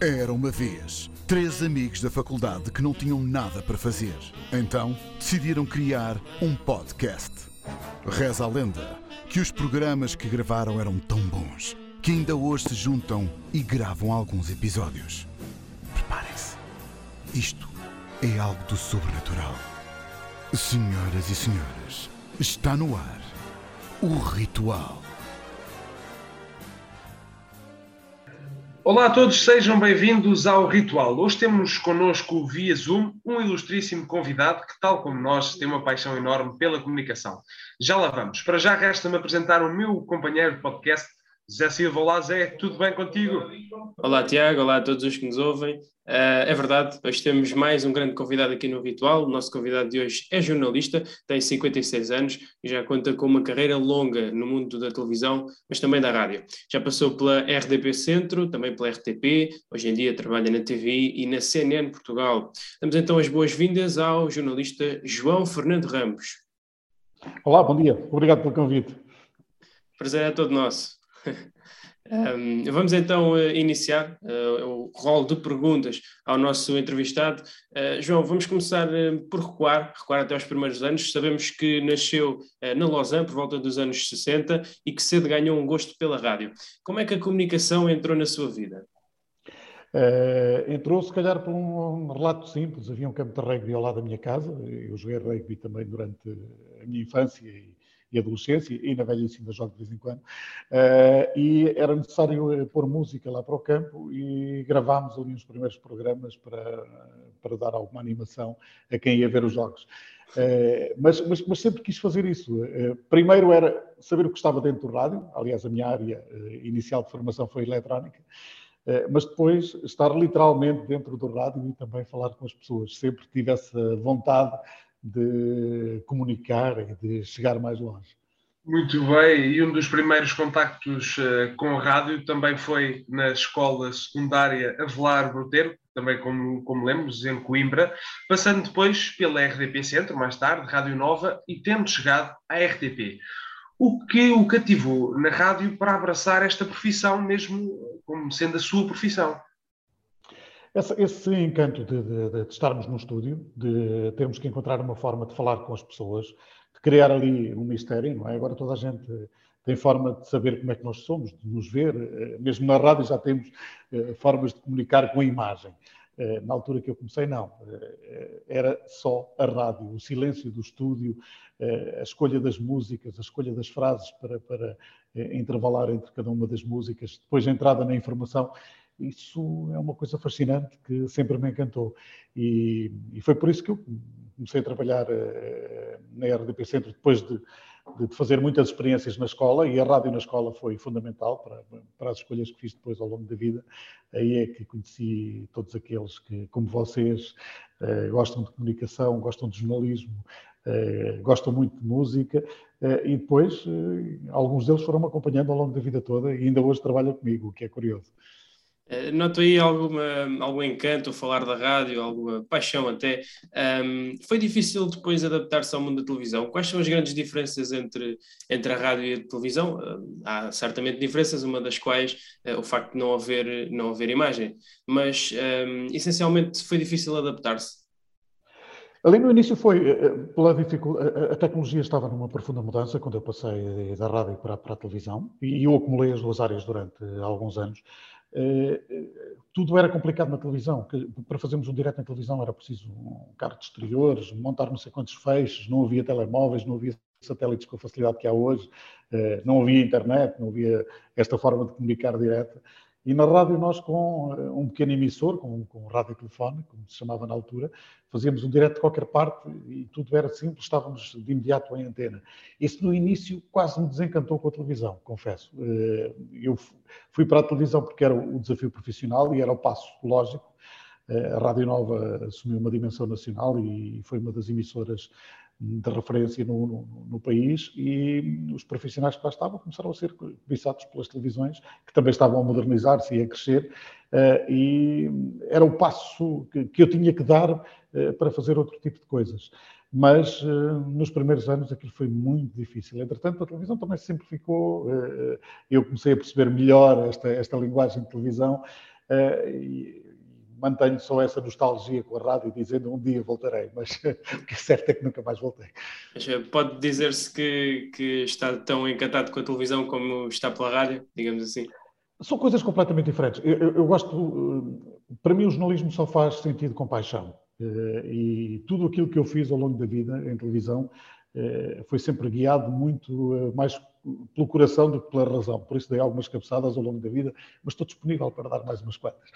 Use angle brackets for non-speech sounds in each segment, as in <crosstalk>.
Era uma vez três amigos da faculdade que não tinham nada para fazer. Então decidiram criar um podcast. Reza a lenda que os programas que gravaram eram tão bons que ainda hoje se juntam e gravam alguns episódios. Preparem-se. Isto é algo do sobrenatural. Senhoras e senhores, está no ar o ritual. Olá a todos, sejam bem-vindos ao Ritual. Hoje temos connosco via Zoom um ilustríssimo convidado que, tal como nós, tem uma paixão enorme pela comunicação. Já lá vamos. Para já resta-me apresentar o meu companheiro de podcast, Zé Silva. Olá Zé, tudo bem contigo? Olá Tiago, olá a todos os que nos ouvem. Uh, é verdade, hoje temos mais um grande convidado aqui no Ritual. O nosso convidado de hoje é jornalista, tem 56 anos e já conta com uma carreira longa no mundo da televisão, mas também da rádio. Já passou pela RDP Centro, também pela RTP, hoje em dia trabalha na TV e na CNN Portugal. Damos então as boas-vindas ao jornalista João Fernando Ramos. Olá, bom dia, obrigado pelo convite. Prazer é todo nosso. <laughs> Um, vamos então uh, iniciar uh, o rol de perguntas ao nosso entrevistado. Uh, João, vamos começar por recuar, recuar até aos primeiros anos. Sabemos que nasceu na Lausanne por volta dos anos 60 e que cedo ganhou um gosto pela rádio. Como é que a comunicação entrou na sua vida? entrou, se calhar, por um, um relato simples. Havia um campo de rugby ao lado da minha casa. Eu joguei rugby também durante a minha infância e e adolescência, e na velhice ainda jogo de vez em quando, uh, e era necessário eh, pôr música lá para o campo e gravámos ali uns primeiros programas para, para dar alguma animação a quem ia ver os jogos. Uh, mas, mas, mas, sempre quis fazer isso. Uh, primeiro era saber o que estava dentro do rádio, aliás, a minha área inicial de formação foi eletrónica, mas depois estar literalmente dentro do rádio e também falar com as pessoas. Sempre tive essa vontade de comunicar e de chegar mais longe. Muito bem, e um dos primeiros contactos uh, com a rádio também foi na escola secundária Avelar Brotero, também como, como lemos, em Coimbra, passando depois pela RDP Centro, mais tarde, Rádio Nova, e tendo chegado à RTP. O que o cativou na rádio para abraçar esta profissão, mesmo como sendo a sua profissão? Esse, esse encanto de, de, de, estarmos no estúdio, de termos que encontrar uma forma de falar com as pessoas, de criar ali um mistério, não é? Agora toda a gente tem forma de saber como é que nós somos, de nos ver. Eh, mesmo na rádio já temos eh, formas de comunicar com a imagem. Eh, na altura que eu comecei, não. Era só a rádio, o silêncio do estúdio, a escolha das músicas, a escolha das frases para, para intervalar entre cada uma das músicas, depois a entrada na informação isso é uma coisa fascinante que sempre me encantou. E, e foi por isso que eu comecei a trabalhar uh, na RDP Centro, depois de, de, fazer muitas experiências na escola, e a rádio na escola foi fundamental para, para as escolhas que fiz depois ao longo da vida. Aí é que conheci todos aqueles que, como vocês, uh, gostam de comunicação, gostam de jornalismo, Uh, gostam muito de música e depois alguns deles foram-me acompanhando ao longo da vida toda e ainda hoje trabalham comigo, o que é curioso. Eh, noto aí alguma, algum encanto falar da rádio, alguma paixão até. Um, foi difícil depois adaptar-se ao mundo da televisão. Quais são as grandes diferenças entre, entre a rádio e a televisão? Há certamente diferenças, uma das quais uh, o facto de não haver, não haver imagem. Mas um, essencialmente foi difícil adaptar-se. Ali no início foi pela dificuldade, a tecnologia estava numa profunda mudança quando eu passei da rádio para, para a televisão e eu acumulei as duas áreas durante alguns anos. Eh, tudo era complicado na televisão. Para fazermos um direto na televisão era preciso um carro de exteriores, montar não sei quantos feixes, não havia telemóveis, não havia satélites com a facilidade que há hoje, eh, não havia internet, não havia esta forma de comunicar direta. E na rádio nós com eh, um pequeno emissor, com, com um rádio telefone, como se chamava na altura, fazíamos um direto de qualquer parte e tudo era simples, estávamos de imediato em antena. Isso no início quase me desencantou com a televisão, confesso. Eh, eu fui para a televisão porque era o desafio profissional e era o passo lógico. Eh, a Rádio Nova assumiu uma dimensão nacional e foi uma das emissoras de referência no, no, no, país e os profissionais que lá estavam começaram a ser cobiçados pelas televisões, que também estavam a modernizar-se e a crescer, uh, e era o passo que, que eu tinha que dar uh, para fazer outro tipo de coisas. Mas uh, nos primeiros anos aquilo foi muito difícil. Entretanto, a televisão também sempre ficou. eu comecei a perceber melhor esta, esta linguagem de televisão mantenho só essa nostalgia com a rádio, dizendo um dia voltarei, mas <laughs> o que é certo é que nunca mais voltei. Pode dizer-se que, que está tão encantado com a televisão como está pela rádio, digamos assim? São coisas completamente diferentes. Eu, eu, eu gosto, para mim, o jornalismo só faz sentido com paixão. Eh, e tudo aquilo que eu fiz ao longo da vida em televisão eh, foi sempre guiado muito eh, mais pelo coração do que pela razão. Por isso dei algumas cabeçadas ao longo da vida, mas estou disponível para dar mais umas quantas.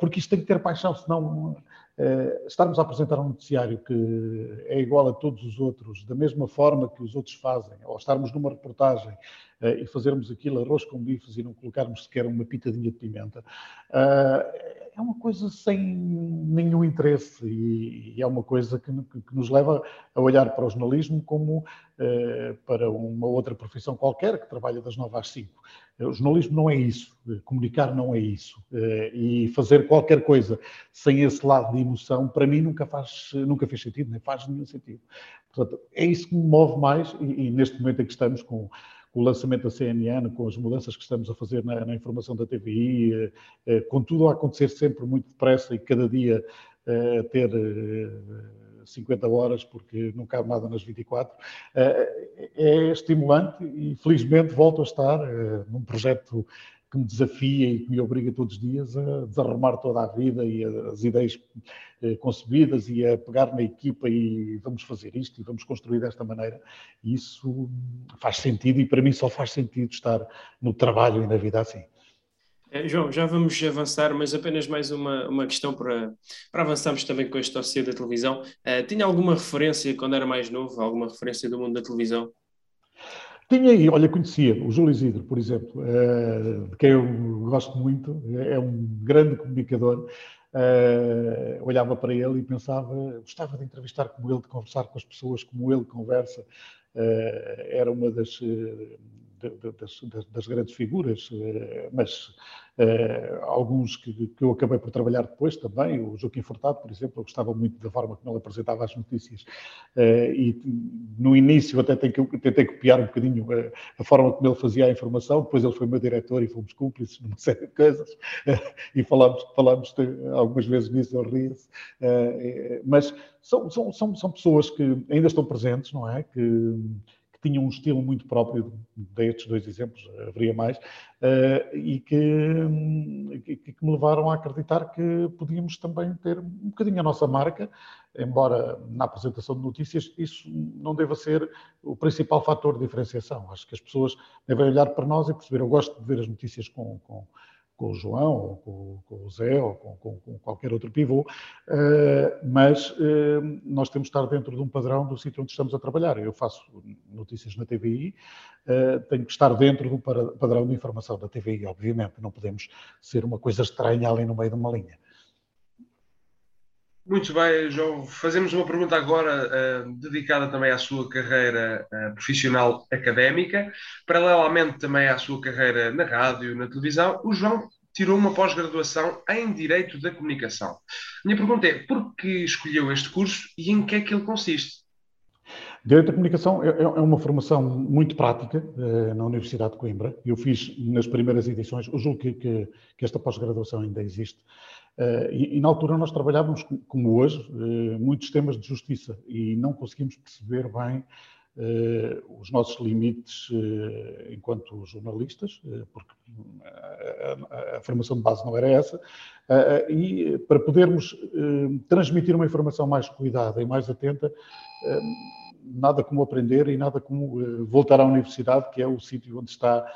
Porque isto tem que ter paixão, senão estarmos a apresentar um noticiário que é igual a todos os outros, da mesma forma que os outros fazem, ou estarmos numa reportagem e fazermos aquilo arroz com bifes e não colocarmos sequer uma pitadinha de pimenta, é uma coisa sem nenhum interesse e, é uma coisa que, que, nos leva a olhar para o jornalismo como eh, para uma outra profissão qualquer que trabalha das 9 às 5. O jornalismo não é isso, comunicar não é isso. Eh, e fazer qualquer coisa sem esse lado de emoção, para mim, nunca, faz, nunca fez sentido, nem faz nenhum sentido. Portanto, é isso que me move mais e, e neste momento em que estamos com o lançamento da CNN, com as mudanças que estamos a fazer na, na informação da TVI, eh, eh, com tudo a acontecer sempre muito depressa e cada dia eh, ter 50 horas, porque não cabe nada nas 24, é estimulante e felizmente volto a estar num projeto que me desafia e que me obriga todos os dias a desarrumar toda a vida e as ideias eh, concebidas e a pegar na equipa e vamos fazer isto e vamos construir desta maneira. Isso faz sentido e para mim só faz sentido estar no trabalho e na vida assim. É, João, já vamos avançar, mas apenas mais uma, uma questão para, para avançarmos também com este dossiê da televisão. Uh, tinha alguma referência quando era mais novo, alguma referência do mundo da televisão? Tinha aí, olha, conhecia o Júlio Isidro, por exemplo, uh, de quem eu gosto muito, é um grande comunicador. Uh, olhava para ele e pensava, gostava de entrevistar como ele, de conversar com as pessoas como ele conversa. Uh, era uma das, das, das, grandes figuras, mas Uh, alguns que, que, eu acabei por trabalhar depois também, o Joaquim Furtado, por exemplo, eu gostava muito da forma como ele apresentava as notícias uh, e no início até tentei, tentei copiar um bocadinho a, a, forma como ele fazia a informação, depois ele foi meu diretor e fomos cúmplices numa <laughs> série de coisas e falámos, falámos algumas vezes nisso, ele ria-se, mas são, são, são, são pessoas que ainda estão presentes, não é? Que, tinham um estilo muito próprio, destes dois exemplos, haveria mais, uh, e que, que, que, me levaram a acreditar que podíamos também ter um bocadinho a nossa marca, embora na apresentação de notícias isso não deva ser o principal fator de diferenciação. Acho que as pessoas devem olhar para nós e perceber, eu gosto de ver as notícias com, com com o João, ou com, com o Zé, ou com, com, com, qualquer outro pivô, uh, mas uh, nós temos de estar dentro de um padrão do sítio onde estamos a trabalhar. Eu faço notícias na TVI, uh, eh, tenho que estar dentro do padrão de informação da TVI, obviamente, não podemos ser uma coisa estranha ali no meio de uma linha. Muito bem, João. Fazemos uma pergunta agora uh, dedicada também à sua carreira uh, profissional académica, paralelamente também à sua carreira na rádio, na televisão. O João tirou uma pós-graduação em Direito da Comunicação. Minha pergunta é, por que escolheu este curso e em que é que ele consiste? Direito da Comunicação é, é, é uma formação muito prática eh, na Universidade de Coimbra. Eu fiz nas primeiras edições, eu julgo que, que, que esta pós-graduação ainda existe, Uh, e, e, na altura nós trabalhávamos, como hoje, uh, muitos temas de justiça e não conseguimos perceber bem uh, os nossos limites enquanto jornalistas, porque a, formação de base não era essa, e para podermos transmitir uma informação mais cuidada e mais atenta, nada como aprender e nada como voltar à universidade, que é o sítio onde está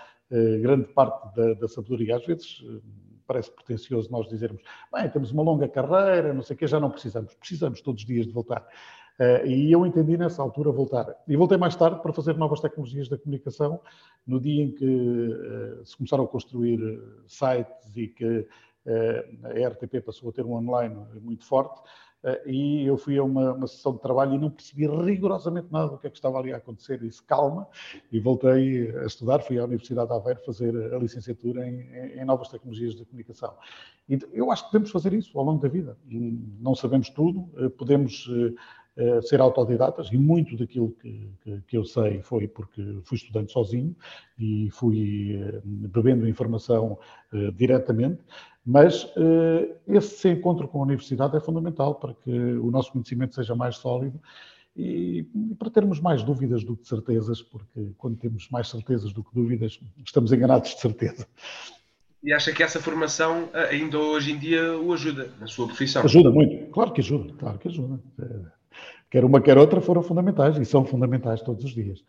grande parte da, da sabedoria. Às vezes parece pretencioso nós dizermos, bem, temos uma longa carreira, não sei o quê, já não precisamos. Precisamos todos os dias de voltar. Uh, e eu entendi nessa altura voltar. E voltei mais tarde para fazer novas tecnologias da comunicação, no dia em que uh, se começaram a construir eh, sites e que uh, a RTP passou a ter um online muito forte. Eh, e eu fui a uma, uma, sessão de trabalho e não percebi rigorosamente nada do que é que estava ali a acontecer. Disse calma e voltei a estudar. Fui à Universidade de Aveiro fazer a licenciatura em, em novas tecnologias de comunicação. E eu acho que podemos fazer isso ao longo da vida. Não sabemos tudo, eh, podemos uh, ser autodidatas, e muito daquilo que, que, que, eu sei foi porque fui estudante sozinho e fui uh, bebendo informação uh, diretamente, mas esse encontro com a universidade é fundamental para que o nosso conhecimento seja mais sólido e, para termos mais dúvidas do que certezas, porque quando temos mais certezas do que dúvidas, estamos enganados de certeza. E acha que essa formação eh, ainda hoje em dia o ajuda na sua profissão? Ajuda muito, claro que ajuda, claro que ajuda. Eh, quer uma, quer outra foram fundamentais e são fundamentais todos os dias.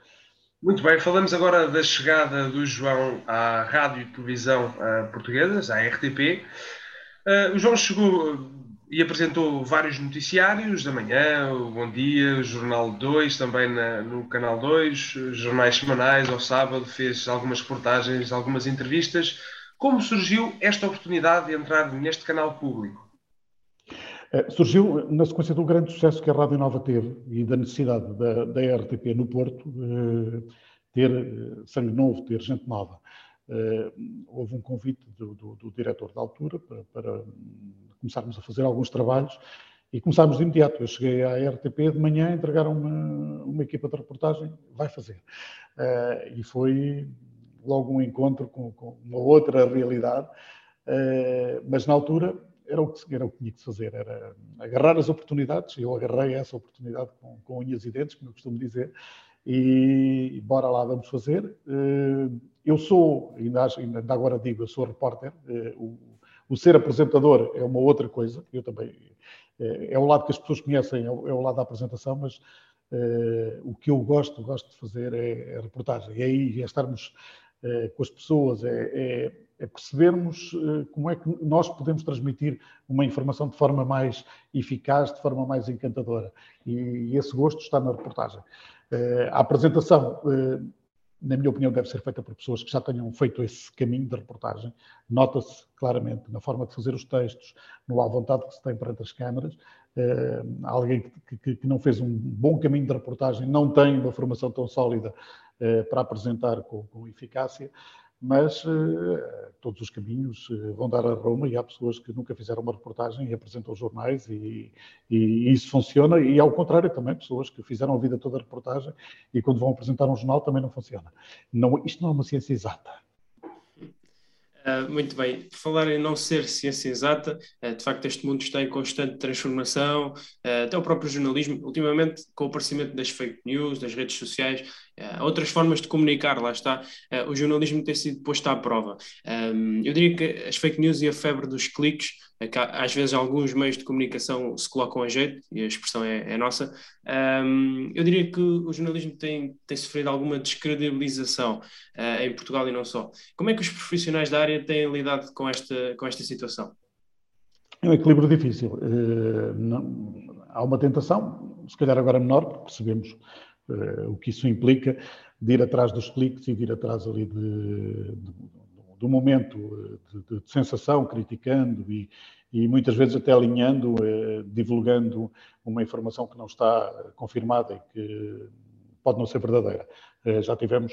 Muito bem, falamos agora da chegada do João à rádio e televisão uh, portuguesas, à RTP. Uh, o João chegou e apresentou vários noticiários da manhã, o Bom Dia, o Jornal 2, também na, no Canal 2, jornais semanais ao sábado, fez algumas reportagens, algumas entrevistas. Como surgiu esta oportunidade de entrar neste canal público? Eh, surgiu na sequência do grande sucesso que a Rádio Nova teve e da necessidade da, da RTP no Porto eh, ter eh, sangue novo, ter gente nova. houve um convite do, do, do diretor da altura para, para começarmos a fazer alguns trabalhos e começámos de imediato. Eu cheguei à RTP de manhã, entregaram uma, uma equipa de reportagem, vai fazer. E foi logo um encontro com, com uma outra realidade, mas na altura era o, que, era o que tinha que fazer, era agarrar as oportunidades, eu agarrei essa oportunidade com, com unhas e dentes, como eu costumo dizer, e bora lá, vamos fazer. Uh, eu sou, ainda, ainda agora digo, eu sou repórter, o, o ser apresentador é uma outra coisa, eu também. É, é o lado que as pessoas conhecem, é o, é lado da apresentação, mas o que eu gosto, gosto de fazer é, é reportagem. É aí, é estarmos com as pessoas, é, é, é percebermos como é que nós podemos transmitir uma informação de forma mais eficaz, de forma mais encantadora. E, esse gosto está na reportagem. A apresentação na minha opinião, deve ser feita por pessoas que já tenham feito esse caminho de reportagem. Nota-se claramente na forma de fazer os textos, no à vontade que se tem perante as câmaras. Uh, alguém que, que, que, não fez um bom caminho de reportagem não tem uma formação tão sólida uh, para apresentar com, com eficácia mas uh, todos os caminhos vão dar a Roma e há pessoas que nunca fizeram uma reportagem e apresentam jornais e, e, e, isso funciona e ao contrário também pessoas que fizeram a vida toda a reportagem e quando vão apresentar um jornal também não funciona. Não, isto não é uma ciência exata. Uh, muito bem. Por falar em não ser ciência exata, uh, de facto este mundo está em constante transformação, uh, até o próprio jornalismo, ultimamente com o aparecimento das fake news, das redes sociais, Uh, outras formas de comunicar, lá está, uh, o jornalismo tem sido posto à prova. Um, eu diria que as fake news e a febre dos cliques, uh, que às vezes alguns meios de comunicação se colocam a jeito, e a expressão é, é nossa, um, eu diria que o jornalismo tem, tem sofrido alguma descredibilização em Portugal e não só. Como é que os profissionais da área têm lidado com esta, com esta situação? É um equilíbrio difícil. Não, há uma tentação, se calhar agora menor, porque percebemos o que isso implica de ir atrás dos cliques e de ir atrás ali de, de, do momento de, de, sensação, criticando e, e muitas vezes até alinhando, eh, divulgando uma informação que não está confirmada e que pode não ser verdadeira. Eh, já tivemos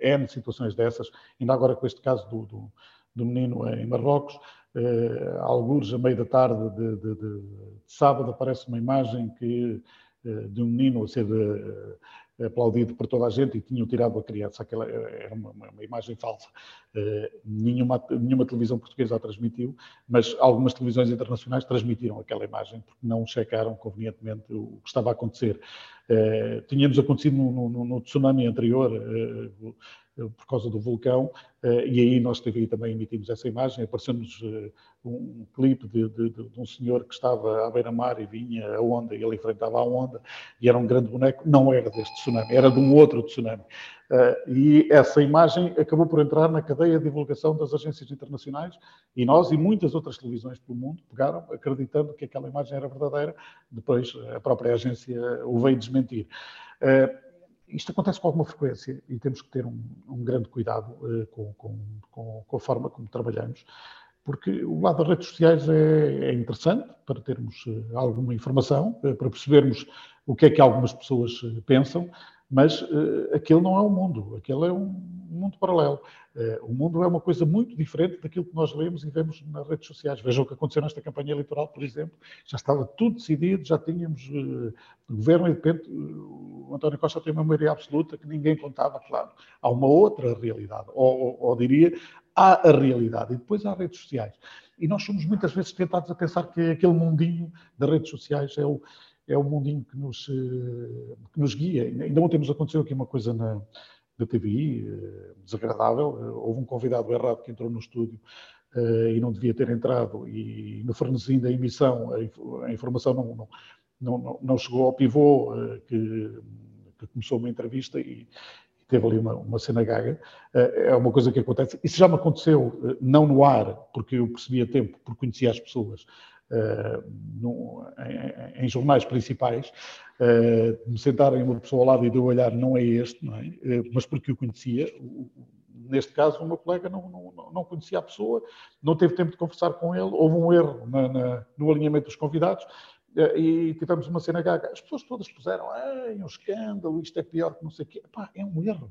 eh, N situações dessas, ainda agora com este caso do, do, do menino em Marrocos, eh, alguns a meio da tarde de, de, de, de sábado aparece uma imagem que eh, de um menino a ser eh, aplaudido por toda a gente e tinham tirado a criança. Aquela era uma, uma imagem falsa. Eh, nenhuma, nenhuma televisão portuguesa a transmitiu, mas algumas televisões internacionais transmitiram aquela imagem porque não checaram convenientemente o que estava a acontecer. Tínhamos acontecido no, no, no tsunami anterior, por causa do vulcão, eh, e aí nós também emitimos essa imagem, apareceu-nos eh, um clipe de, de, de, um senhor que estava à beira-mar e vinha a onda, e ele enfrentava a onda, e era um grande boneco, não era deste tsunami, era de um outro tsunami. Eh, e essa imagem acabou por entrar na cadeia de divulgação das agências internacionais, e nós e muitas outras televisões pelo mundo pegaram, acreditando que aquela imagem era verdadeira, depois a própria agência o veio desmentir isto acontece com alguma frequência e temos que ter um, um grande cuidado uh, com, com, com, a forma como trabalhamos, porque o lado das redes sociais é, é interessante para termos uh, alguma informação, uh, para percebermos o que é que algumas pessoas pensam, mas aquele não é o mundo, aquele é um, mundo paralelo. Uh, o mundo é uma coisa muito diferente daquilo que nós lemos e vemos nas redes sociais. Vejam o que aconteceu nesta campanha eleitoral, por exemplo. Já estava tudo decidido, já tínhamos uh, governo e de repente o António Costa tem uma maioria absoluta que ninguém contava, claro. Há uma outra realidade, ou, ou, ou diria, há a realidade e depois há redes sociais. E nós somos muitas vezes tentados a pensar que aquele mundinho das redes sociais é o, é o mundinho que nos, eh, que nos guia. Ainda ontem nos aconteceu aqui uma coisa na, da TVI, eh, desagradável. Eh, houve um convidado errado que entrou no estúdio e não devia ter entrado, e no fornezinho da emissão a, informação não, não, não, não chegou ao pivô que, que começou uma entrevista e, teve ali uma, uma cena gaga. É uma coisa que acontece. Isso já me aconteceu, não no ar, porque eu percebia tempo, porque conhecia as pessoas, no, em, em, jornais principais, uh, me sentarem uma pessoa ao lado e de eu olhar, não é este, não é? Uh, mas porque eu conhecia. neste caso, o meu colega não, não, não, conhecia a pessoa, não teve tempo de conversar com ele, houve um erro na, na, no alinhamento dos convidados e tivemos uma cena gaga. As pessoas todas puseram, é um escândalo, isto é pior que não sei o quê. Epá, é um erro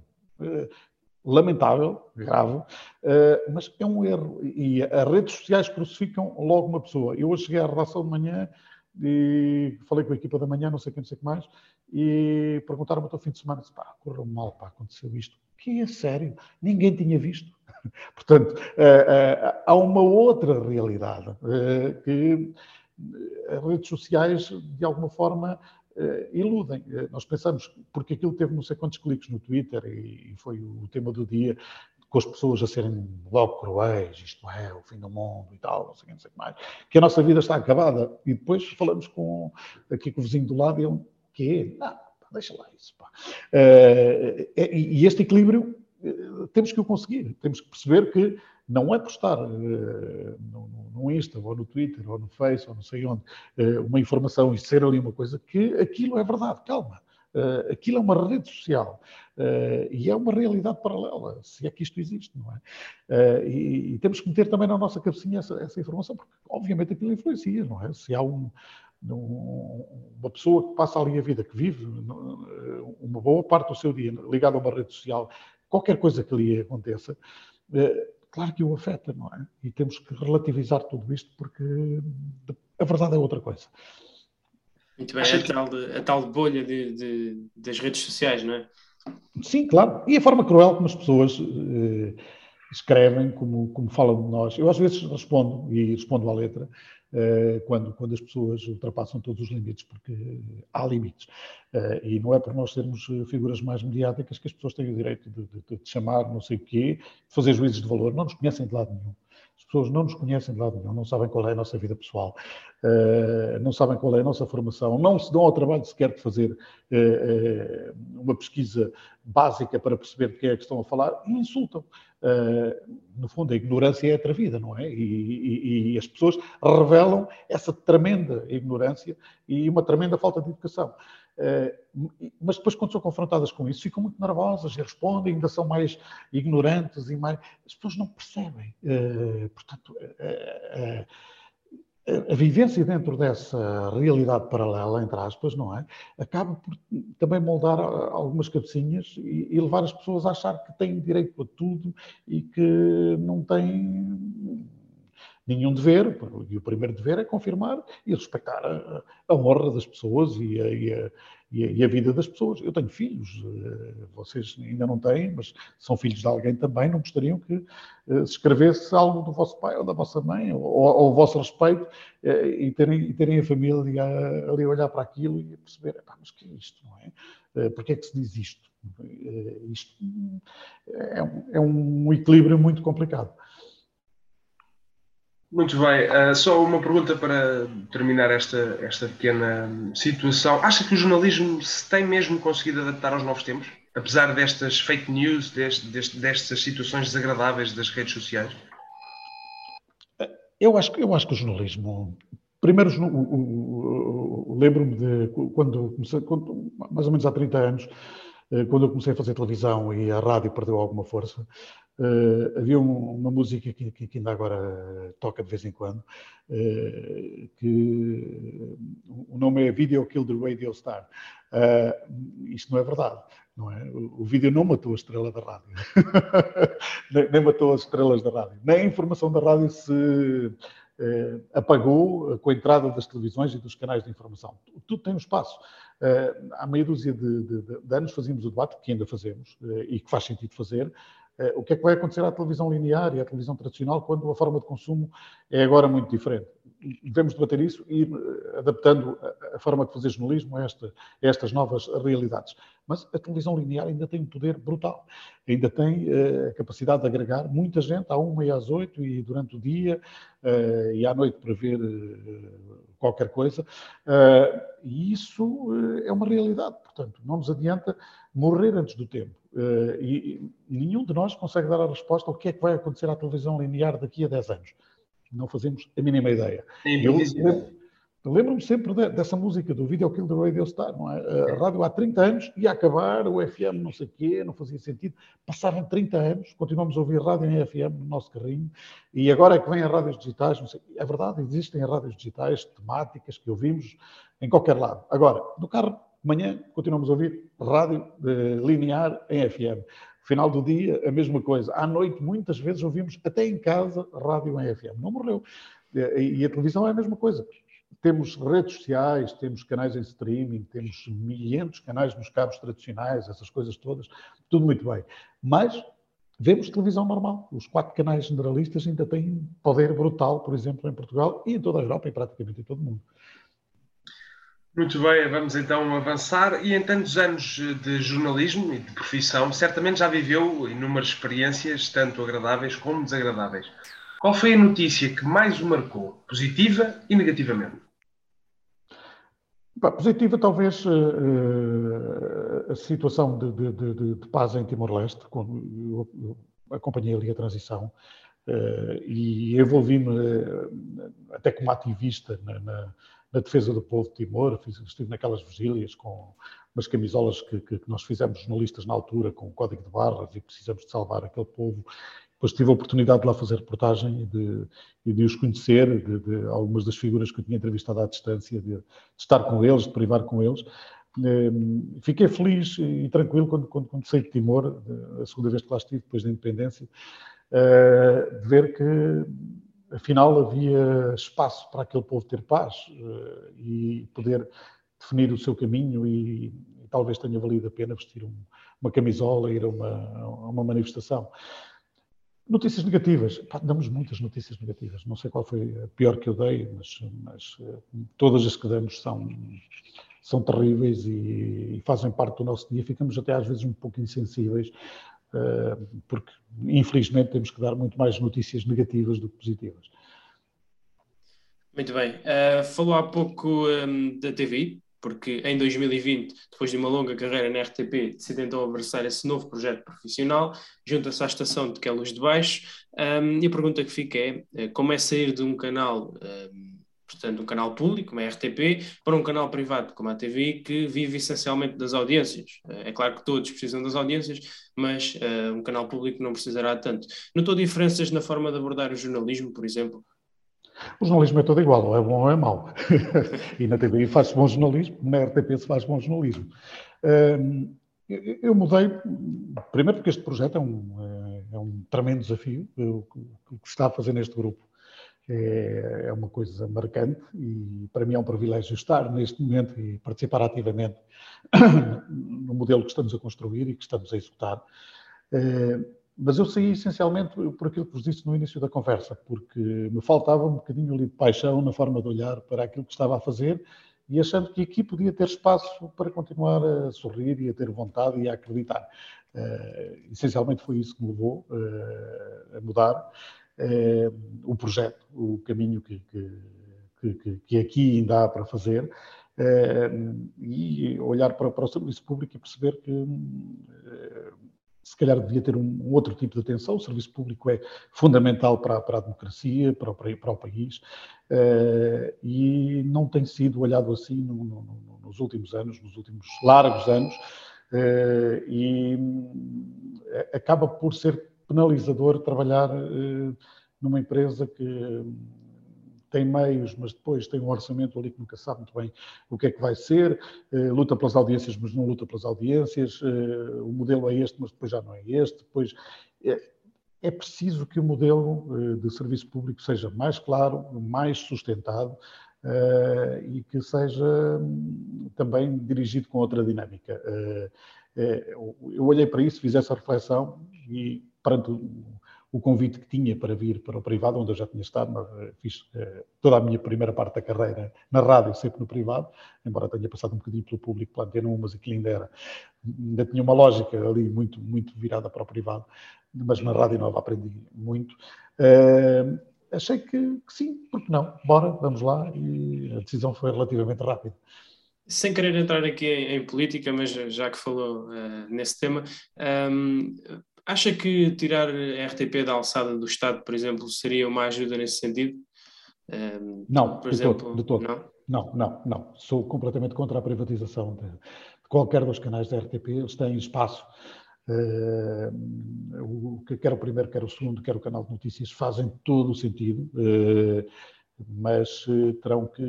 lamentável, grave, uh, mas é um erro. E as redes sociais crucificam logo uma pessoa. Eu hoje cheguei à redação de manhã e falei com a equipa da manhã, não sei quem, não sei o que mais, e perguntaram-me até o fim de semana, disse, pá, correu mal, pá, aconteceu isto. Que é sério? Ninguém tinha visto. <laughs> Portanto, uh, uh, há uma outra realidade que as redes sociais, de alguma forma, iludem. Uh, nós pensamos, porque aquilo teve não sei quantos cliques no Twitter e, foi o tema do dia, com as pessoas a serem logo cruéis, isto é, o fim do mundo e tal, não sei, não sei o que mais, que a nossa vida está acabada. E depois falamos com, aqui com o vizinho do lado e ele, quê? Não, deixa lá isso. Pá. Uh, e este equilíbrio temos que o conseguir, temos que perceber que não é postar uh, no, no, Insta, ou no Twitter, ou no Face, ou não sei onde, uh, uma informação e ser ali uma coisa que aquilo é verdade. Calma. Uh, aquilo é uma rede social e é uma realidade paralela, se é que isto existe, não é? E, e, temos que meter também na nossa cabecinha essa, essa, informação, porque obviamente aquilo influencia, não é? Se há um, uma pessoa que passa ali a vida, que vive uma boa parte do seu dia ligada a uma rede social, qualquer coisa que lhe aconteça, claro que o afeta, não é? E temos que relativizar tudo isto porque a verdade é outra coisa. Muito bem, a tal, de, a tal bolha de, de, das redes sociais, não é? Sim, claro. E a forma cruel como as pessoas eh, escrevem, como, como falam de nós. Eu às vezes respondo, e respondo à letra, quando, quando as pessoas ultrapassam todos os limites, porque há limites. Eh, e não é por nós sermos figuras mais mediáticas que as pessoas têm o direito de, de, de chamar não sei o quê, de fazer juízes de valor. Não nos conhecem de lado nenhum. As pessoas não nos conhecem de lado nenhum, não sabem qual é a nossa vida pessoal, uh, não sabem qual é a nossa formação, não se dão ao trabalho sequer de fazer uh, uh, uma pesquisa básica para perceber de quem é que estão a falar e insultam. no fundo, a ignorância é atrevida, não é? E, e, e as pessoas revelam essa tremenda ignorância e uma tremenda falta de educação. Eh, mas depois, quando são confrontadas com isso, ficam muito nervosas e respondem, ainda são mais ignorantes e mais. As pessoas não percebem. Eh, portanto, eh, a vivência dentro dessa realidade paralela, entre aspas, não é? Acaba por também moldar algumas cabecinhas e, levar as pessoas a achar que têm direito a tudo e que não têm nenhum dever, e o primeiro dever é confirmar e respeitar a, a honra das pessoas e a, e, a, e a, vida das pessoas. Eu tenho filhos, eh, vocês ainda não têm, mas são filhos de alguém também, não gostariam que eh, se escrevesse algo do vosso pai ou da vossa mãe, ou, ou o vosso respeito, eh, e terem, e terem a família ali a olhar para aquilo e a perceber, mas que é isto, não é? Porquê é que se diz isto? Isto é um, é um equilíbrio muito complicado. Muito bem, uh, só uma pergunta para terminar esta, esta pequena situação. Acha que o jornalismo se tem mesmo conseguido adaptar aos novos tempos? Apesar destas fake news, deste, deste, destas situações desagradáveis das redes sociais? Eu acho, eu acho que o jornalismo. Primeiro, lembro-me de quando comecei, quando, mais ou menos há 30 anos, quando eu comecei a fazer televisão e a rádio perdeu alguma força, Uh, havia um, uma música que, ainda agora toca de vez em quando, uh, que o nome é Video Kill the Radio Star. Isto não é verdade, não é? O, o vídeo não matou a estrela da rádio, <laughs> nem, nem, matou as estrelas da rádio. Nem a informação da rádio se apagou com a entrada das televisões e dos canais de informação. Tudo tem um espaço. Há meia dúzia de, de, de, anos fazíamos o debate, que ainda fazemos, e que faz sentido fazer, eh, o que é que vai acontecer à televisão linear e à televisão tradicional quando a forma de consumo é agora muito diferente. Devemos debater isso e ir eh, adaptando a forma de fazer jornalismo a, esta, a estas novas realidades. Mas a televisão linear ainda tem um poder brutal. Ainda tem uh, a capacidade de agregar muita gente à uma e às oito e durante o dia uh, e à noite para ver uh, qualquer coisa. e isso é uma realidade. Portanto, não nos adianta morrer antes do tempo. Uh, e, e, nenhum de nós consegue dar a resposta ao que é que vai acontecer à televisão linear daqui a 10 anos. Não fazemos a mínima ideia. eu, eu lembro-me sempre de, dessa música do Video Kill the Radio Star, não é? A rádio há 30 anos ia acabar, o FM não sei o quê, não fazia sentido. Passaram 30 anos, continuamos a ouvir rádio em FM no nosso carrinho, e agora é que vêm as rádios digitais, não sei. É verdade, existem rádios digitais temáticas que ouvimos em qualquer lado. Agora, no carro Manhã continuamos a ouvir rádio eh, linear em FM. Final do dia, a mesma coisa. À noite, muitas vezes ouvimos, até em casa, rádio em FM. Não morreu. E a televisão é a mesma coisa. Temos redes sociais, temos canais em streaming, temos milhentos canais nos cabos tradicionais, essas coisas todas, tudo muito bem. Mas vemos televisão normal. Os quatro canais generalistas ainda têm poder brutal, por exemplo, em Portugal e em toda a Europa e praticamente em todo o mundo. Muito bem, vamos então avançar. E em tantos anos de jornalismo e de profissão, certamente já viveu inúmeras experiências, tanto agradáveis como desagradáveis. Qual foi a notícia que mais o marcou, positiva e negativamente? Positiva, talvez, uh, a situação de, de, de, de, paz em Timor-Leste, quando eu acompanhei ali a transição uh, e envolvi-me uh, até como ativista na, na na defesa do povo de Timor, estive naquelas vigílias com umas camisolas que, que, que, nós fizemos jornalistas na altura, com o código de barras, e precisamos de salvar aquele povo. Depois tive a oportunidade de lá fazer reportagem e de, de os conhecer, de, de, algumas das figuras que eu tinha entrevistado à distância, de, de estar com eles, de privar com eles. Ehm, fiquei feliz e tranquilo quando, quando, quando saí de Timor, a segunda vez que lá estive, depois da independência, eh, de ver que afinal havia espaço para aquele povo ter paz uh, e poder definir o seu caminho e, e, talvez tenha valido a pena vestir um, uma camisola e ir a uma, a uma manifestação. Notícias negativas. Pá, damos muitas notícias negativas. Não sei qual foi a pior que eu dei, mas, mas uh, todas as que damos são, são terríveis e, e, fazem parte do nosso dia. Ficamos até às vezes um pouco insensíveis eh, porque infelizmente temos que dar muito mais notícias negativas do que positivas. Muito bem. Uh, falou há pouco um, ehm, da TV, porque em 2020, depois de uma longa carreira na RTP, decidiu então abraçar esse novo projeto profissional, junta-se à estação de Queluz de Baixo, um, ehm, e a pergunta que fica é, eh, como é sair de um canal... Um, ehm, portanto, um canal público, como a RTP, para um canal privado, como a TV, que vive essencialmente das audiências. Eh, é claro que todos precisam das audiências, mas uh, um canal público não precisará tanto. Notou diferenças na forma de abordar o jornalismo, por exemplo? O jornalismo é todo igual, ou é bom ou é mau. <laughs> e na TV faz-se bom jornalismo, na RTP se faz bom jornalismo. Uh, eu mudei, primeiro porque este projeto é um, é, é um tremendo desafio, o que está a fazer neste grupo é, é uma coisa marcante e para mim é um privilégio estar neste momento e participar ativamente <coughs> no modelo que estamos a construir e que estamos a executar. É, mas eu saí essencialmente por aquilo que vos disse no início da conversa, porque me faltava um bocadinho ali de paixão na forma de olhar para aquilo que estava a fazer e achando que aqui podia ter espaço para continuar a sorrir e a ter vontade e a acreditar. Uh, essencialmente foi isso que me levou a mudar o projeto, o caminho que, que, que, que, aqui ainda há para fazer eh, e olhar para, para, o serviço público e perceber que eh, se calhar devia ter um, outro tipo de atenção. O serviço público é fundamental para, para a democracia, para o, para o país, e não tem sido olhado assim no, no, nos últimos anos, nos últimos largos anos, uh, e acaba por ser penalizador trabalhar numa empresa que tem meios, mas depois tem um orçamento ali que nunca sabe muito bem o que é que vai ser, luta pelas audiências, mas não luta pelas audiências, o modelo é este, mas depois já não é este, depois é, preciso que o modelo de serviço público seja mais claro, mais sustentado, e que seja hum, também dirigido com outra dinâmica. Eu olhei para isso, fiz essa reflexão e perante o convite que tinha para vir para o privado, onde eu já tinha estado, fiz toda a minha primeira parte da carreira na rádio, sempre no privado, embora tenha passado um bocadinho pelo público, pela Antena 1, mas aquilo ainda era, ainda tinha uma lógica ali muito, muito virada para o privado, mas na rádio nova aprendi muito achei que, que, sim, porque não? Bora, vamos lá, e a decisão foi relativamente rápida. Sem querer entrar aqui em, em política, mas já que falou uh, nesse tema, um, acha que tirar a RTP da alçada do Estado, por exemplo, seria uma ajuda nesse sentido? Um, não, por de exemplo, todo, de todo. Não? não, não, não. Sou completamente contra a privatização de, qualquer dos canais da RTP. Eles têm espaço Uh, o, quer o primeiro, quer o segundo, quer o canal de notícias, fazem todo o sentido, uh, mas uh, terão que,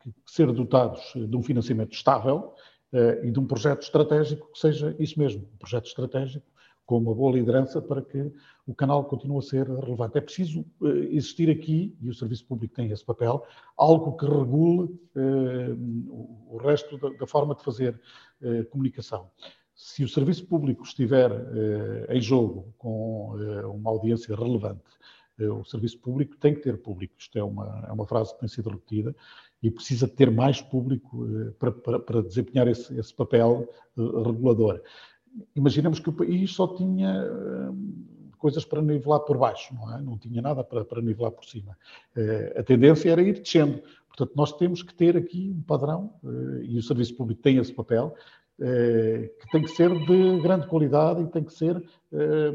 que, ser dotados de um financiamento estável e de um projeto estratégico que seja isso mesmo, um projeto estratégico com uma boa liderança para que o canal continue a ser relevante. É preciso existir aqui, e o Serviço Público tem esse papel, algo que regule o resto da, forma de fazer comunicação se o serviço público estiver eh, em jogo com eh, uma audiência relevante, eh, o serviço público tem que ter público. Isto é uma, é uma frase que tem sido repetida e precisa ter mais público para, para, para desempenhar esse, esse papel regulador. Imaginemos que o país só tinha coisas para nivelar por baixo, não é? Não tinha nada para, para nivelar por cima. a tendência era ir descendo. Portanto, nós temos que ter aqui um padrão, e o Serviço Público tem esse papel, eh, que tem que ser de grande qualidade e tem que ser eh,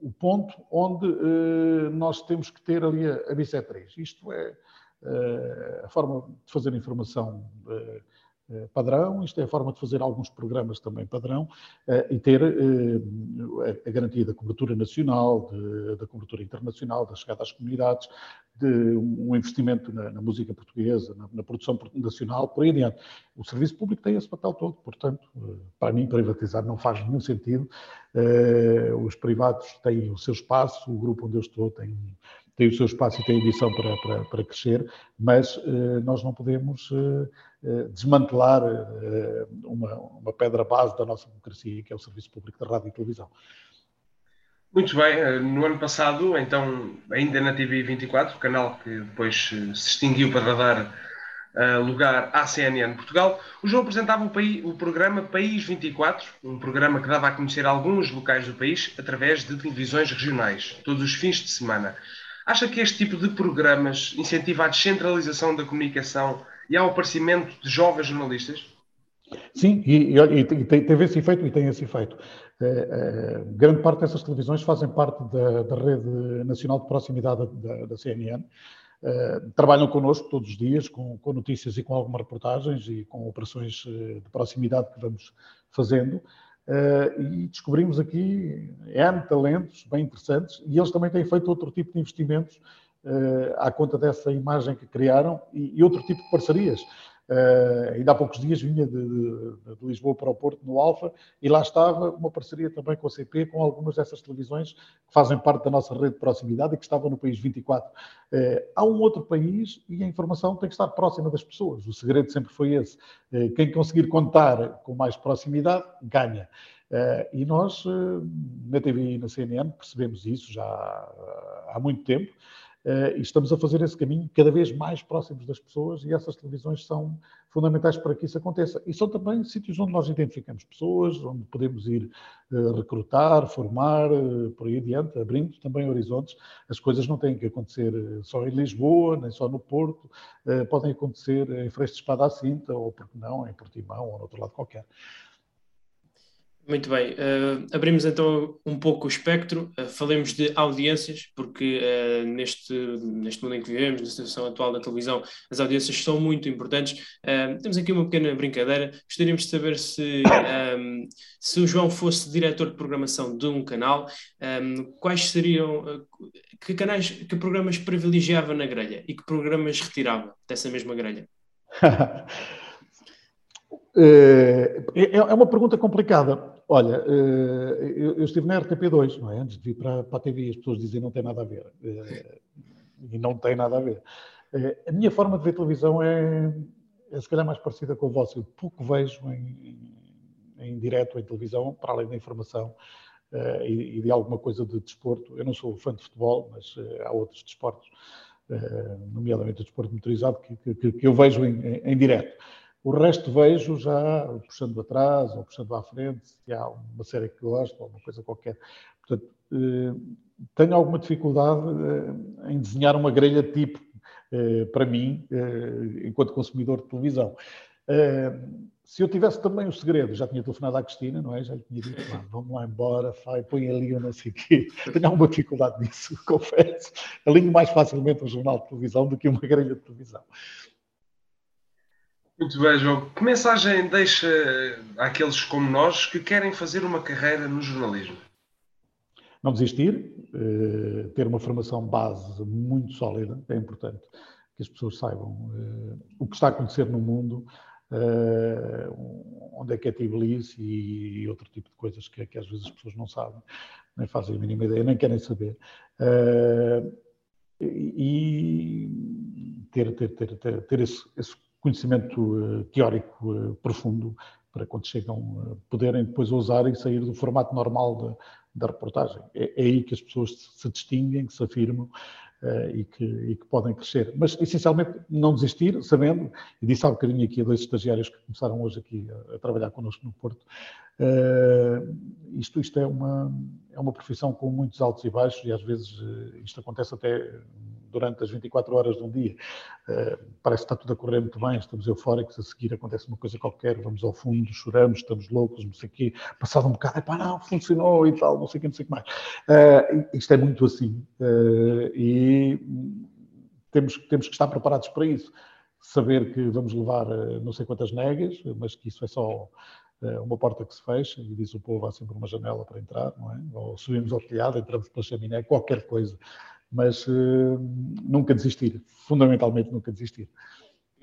o ponto onde eh, nós temos que ter ali a, a BC3. Isto é a forma de fazer informação eh, padrão, isto é a forma de fazer alguns programas também padrão eh, e ter eh, a garantia da cobertura nacional, de, da cobertura internacional, da chegada às comunidades, de um investimento na, na música portuguesa, na, na, produção nacional, por aí adiante. O serviço público tem esse papel todo, portanto, para mim, privatizar não faz nenhum sentido. Os privados têm o seu espaço, o grupo onde eu estou tem tem o seu espaço e tem ambição para, para, para crescer, mas uh, nós não podemos uh, uh, desmantelar uma, uma pedra base da nossa democracia, que é o Serviço Público de Rádio e Televisão. Muito bem, no ano passado, então, ainda na TV 24, o canal que depois se extinguiu para dar lugar à CNN Portugal, o João apresentava o, país, o programa País 24, um programa que dava a conhecer alguns locais do país através de televisões regionais, todos os fins de semana. Acha que este tipo de programas incentiva a descentralização da comunicação e ao aparecimento de jovens jornalistas? Sim, e, e, e teve esse efeito e tem esse efeito. É, é, grande parte dessas televisões fazem parte da, da rede nacional de proximidade da, da CNN. É, trabalham connosco todos os dias com, com, notícias e com algumas reportagens e com operações de proximidade que vamos fazendo. Uh, e descobrimos aqui N talentos bem interessantes e eles também têm feito outro tipo de investimentos uh, à conta dessa imagem que criaram e, e outro tipo de parcerias. Uh, ainda há poucos dias vinha de, de, de, Lisboa para o Porto, no Alfa, e lá estava uma parceria também com a CP, com algumas dessas televisões que fazem parte da nossa rede de proximidade e que estavam no país 24. Uh, há um outro país e a informação tem que estar próxima das pessoas. O segredo sempre foi esse. Uh, quem conseguir contar com mais proximidade, ganha. e nós, na TV e na CNN, percebemos isso já há muito tempo. Uh, e estamos a fazer esse caminho cada vez mais próximos das pessoas e essas televisões são fundamentais para que isso aconteça. E são também sítios onde nós identificamos pessoas, onde podemos ir uh, recrutar, formar, uh, por aí adiante, abrindo também horizontes. As coisas não têm que acontecer só em Lisboa, nem só no Porto, podem acontecer em Freixo de Espada à Cinta, ou, porque não, em Portimão, ou no outro lado qualquer. Muito bem, uh, abrimos então um pouco o espectro, uh, falemos de audiências, porque uh, neste, neste mundo em que vivemos, na situação atual da televisão, as audiências são muito importantes. temos aqui uma pequena brincadeira, gostaríamos de saber se, um, se o João fosse diretor de programação de um canal, um, quais seriam, que canais, que programas privilegiava na grelha e que programas retirava dessa mesma grelha? <laughs> É, é, é uma pergunta complicada. Olha, eh, eu estive na RTP2, não é? Antes de vir para, para a TV, as pessoas dizem não tem nada a ver. Eh, e não tem nada a ver. Eh, a minha forma de ver televisão é, é se calhar mais parecida com o vosso. Eu pouco vejo em, em direto, em televisão, para além da informação e, de alguma coisa de desporto. Eu não sou fã de futebol, mas há outros desportos, nomeadamente o desporto motorizado, que, que, que eu vejo em, em, em direto. O resto vejo já puxando atrás ou puxando à frente, se há uma série que gosto ou uma coisa qualquer. Portanto, eh, tenho alguma dificuldade eh, em desenhar uma grelha tipo eh, para mim, enquanto consumidor de televisão. Se eu tivesse também o segredo, já tinha telefonado à Cristina, não é? Já lhe tinha dito, vamos lá embora, vai, põe ali ou não sei o quê. <laughs> Tenho alguma dificuldade nisso, <laughs> confesso. Alinho mais facilmente um jornal de televisão do que uma grelha de televisão. Muito bem, João. Que mensagem deixa àqueles como nós que querem fazer uma carreira no jornalismo? Não desistir, eh, ter uma formação base muito sólida, é importante que as pessoas saibam eh, o que está a acontecer no mundo, eh, onde é que é Tbilisi e outro tipo de coisas que, que às vezes as pessoas não sabem, nem fazem a mínima ideia, nem querem saber. E ter, ter, ter, ter, ter esse, esse conhecimento eh, teórico eh, profundo para quando chegam a poderem depois usar e sair do formato normal da, da reportagem. É, é, aí que as pessoas se distinguem, se afirmam uh, e, que, e, que, podem crescer. Mas, essencialmente, não desistir, sabendo, e disse há bocadinho aqui a dois estagiários que começaram hoje aqui a, a trabalhar connosco no Porto, isto, isto é, uma, é uma profissão com muitos altos e baixos e às vezes uh, isto acontece até durante as 24 horas de um dia. Uh, parece que está tudo a correr muito bem, estamos eufóricos, a seguir acontece uma coisa qualquer, vamos ao fundo, choramos, estamos loucos, não sei o quê, passado um bocado, pá, não, funcionou e tal, não sei o quê, não sei o que mais. Isto é muito assim e temos, temos que estar preparados para isso. Saber que vamos levar não sei quantas negas, mas que isso é só uma porta que se fecha e diz o povo há sempre uma janela para entrar, não é? Ou subimos ao telhado, entramos pela chaminé, qualquer coisa mas uh, nunca desistir, fundamentalmente nunca desistir.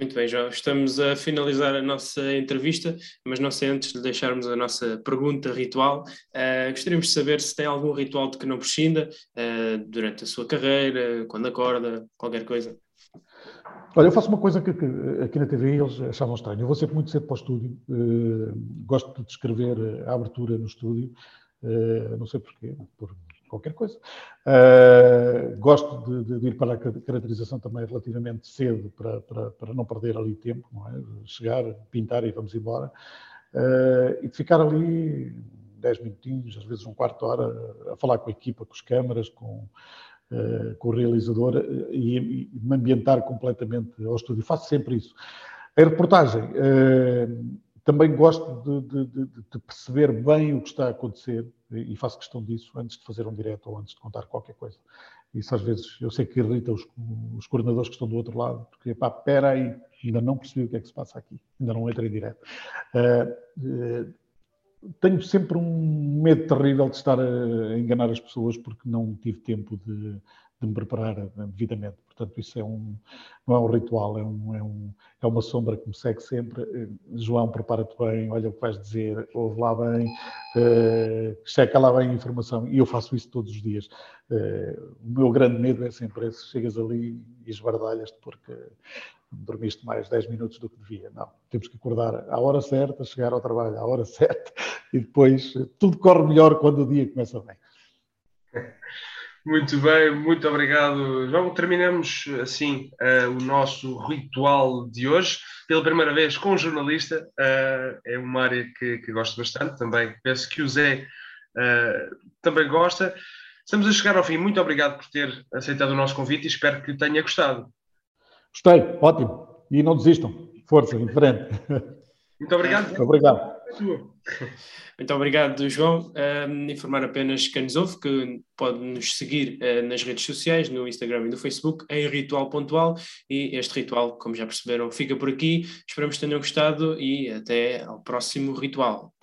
Muito bem, João. Estamos a finalizar a nossa entrevista, mas não sei antes de deixarmos a nossa pergunta ritual. Uh, gostaríamos de saber se tem algum ritual de que não prescinda uh, durante a sua carreira, quando acorda, qualquer coisa. Olha, eu faço uma coisa que, que, aqui na TV eles achavam estranho. Eu vou sempre muito cedo para o estúdio. Uh, gosto de escrever a abertura no estúdio. não sei porquê, por qualquer coisa. Uh, gosto de, de, de, ir para a caracterização também relativamente cedo, para, para, para não perder ali tempo, não é? Chegar, pintar e vamos embora. Uh, e de ficar ali 10 minutinhos, às vezes um quarto de hora, a falar com a equipa, com as câmaras, com, uh, com o realizador e, e, me ambientar completamente ao estúdio. Faço sempre isso. A reportagem também gosto de, de, de, perceber bem o que está a acontecer e faço questão disso antes de fazer um direto ou antes de contar qualquer coisa. Isso às vezes eu sei que irrita os, os coordenadores que estão do outro lado, porque pá, espera aí, ainda não percebi o que é que se passa aqui, ainda não entrei direto. Uh, uh, tenho sempre um medo terrível de estar a enganar as pessoas porque não tive tempo de, de me preparar devidamente. Portanto, isso é um, não é um ritual, é, um, é, um, é uma sombra que me segue sempre. Eh, João, prepara-te bem, olha o que vais dizer, ouve lá bem, uh, checa lá bem a informação. E eu faço isso todos os dias. Uh, o meu grande medo é sempre esse: chegas ali e esbardalhas-te porque dormiste mais 10 minutos do que devia. Não, temos que acordar à hora certa, chegar ao trabalho à hora <laughs> certa e depois tudo corre melhor quando o dia começa bem. Muito bem, muito obrigado, João. Terminamos assim uh, o nosso ritual de hoje, pela primeira vez com um jornalista. Uh, é uma área que, que, gosto bastante também. Penso que o Zé uh, também gosta. Estamos a chegar ao fim. Muito obrigado por ter aceitado o nosso convite e espero que tenha gostado. Gostei, ótimo. E não desistam. Força, em frente. Muito obrigado. Obrigado. Muito obrigado, João. Informar apenas quem nos ouve que pode nos seguir uh, nas redes sociais, no Instagram e no Facebook, em Ritual Pontual. E este ritual, como já perceberam, fica por aqui. Esperamos que tenham gostado e até ao próximo ritual.